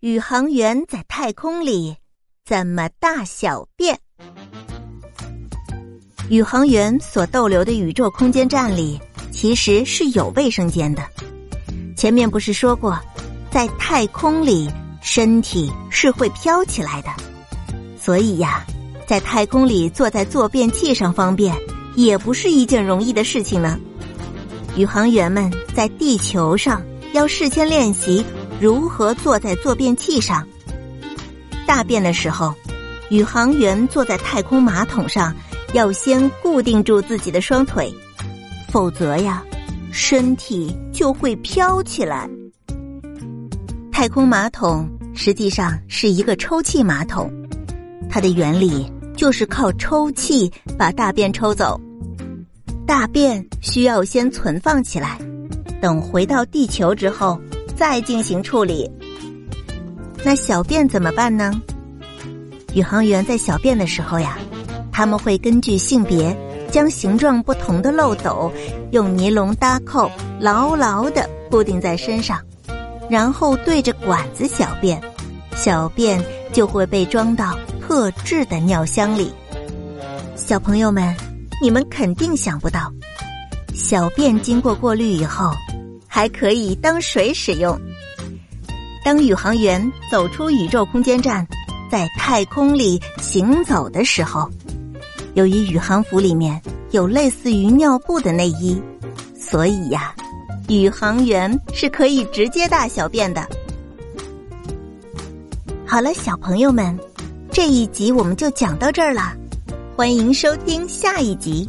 宇航员在太空里怎么大小便？宇航员所逗留的宇宙空间站里其实是有卫生间的。前面不是说过，在太空里身体是会飘起来的，所以呀，在太空里坐在坐便器上方便也不是一件容易的事情呢。宇航员们在地球上要事先练习。如何坐在坐便器上大便的时候，宇航员坐在太空马桶上，要先固定住自己的双腿，否则呀，身体就会飘起来。太空马桶实际上是一个抽气马桶，它的原理就是靠抽气把大便抽走。大便需要先存放起来，等回到地球之后。再进行处理。那小便怎么办呢？宇航员在小便的时候呀，他们会根据性别，将形状不同的漏斗用尼龙搭扣，牢牢的固定在身上，然后对着管子小便，小便就会被装到特制的尿箱里。小朋友们，你们肯定想不到，小便经过过滤以后。还可以当水使用。当宇航员走出宇宙空间站，在太空里行走的时候，由于宇航服里面有类似于尿布的内衣，所以呀，宇航员是可以直接大小便的。好了，小朋友们，这一集我们就讲到这儿了，欢迎收听下一集。